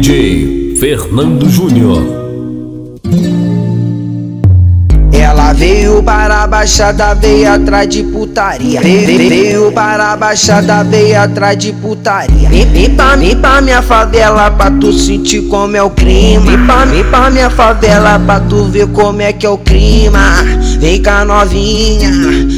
DJ Fernando Júnior. Ela veio para a baixada, veio atrás de putaria. Veio, veio para a baixada, veio atrás de putaria. Vem, vem pra mim, pra minha favela, pra tu sentir como é o clima. Vem pra mim, pra minha favela, pra tu ver como é que é o clima. Vem cá novinha,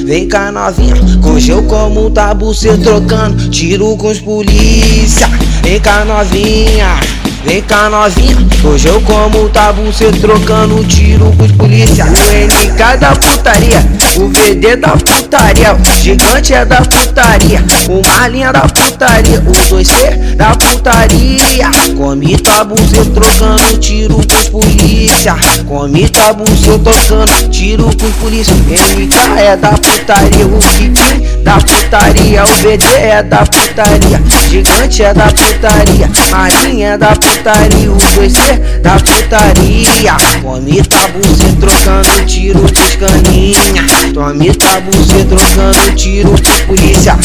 vem cá novinha. Com como um tabu, cê trocando tiro com os polícia. Vem cá novinha. Vem cá novinha, hoje eu como tabu, cê trocando tiro com os polícia. O NK da putaria, o VD da putaria O gigante é da putaria, o Marlinha da putaria O 2C da putaria. Come tabu, cê trocando tiro com os polícia. Come tabu, cê trocando tiro com os polícia. NK é da putaria, o Kiki da putaria O VD é da putaria, gigante é da putaria Marlinha é da putaria putaria, o 2C da putaria. Tome tabu, cê trocando tiro dos caninha. Tome tabu, cê trocando tiro dos polícia.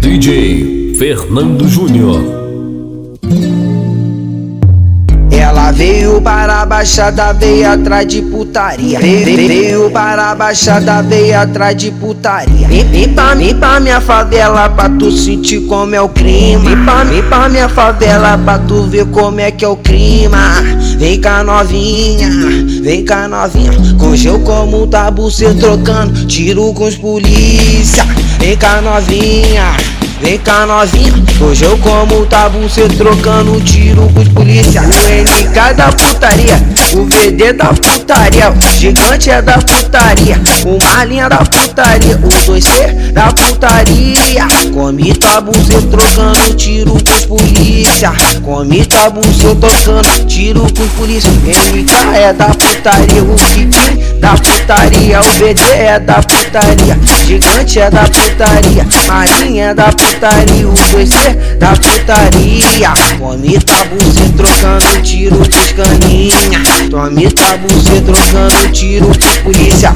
DJ Fernando Júnior. Veio para a baixada, veio atrás de putaria. Veio, para a baixada, veio atrás de putaria. Vem, pra mim, pra minha favela, pra tu sentir como é o clima. Vem pra mim, pra minha favela, pra tu ver como é que é o clima. Vem cá novinha, vem cá novinha. Com como um tabu, cê trocando tiro com os polícia. Vem cá novinha. Vem cá novinha, hoje eu como tabu, cê trocando tiro com os polícia. O NK da putaria, o VD da putaria O gigante é da putaria, o Marlinha da putaria O 2C da putaria. Come tabu, cê trocando tiro com os polícia. Come tabu, cê trocando tiro com os polícia. NK é da putaria, o Kiki da putaria O VD é da putaria, gigante é da putaria Marlinha é da putaria putaria, o 2C da putaria. Tome tabu, cê trocando tiro dos caninha. Tome tabu, cê trocando tiro dos polícia.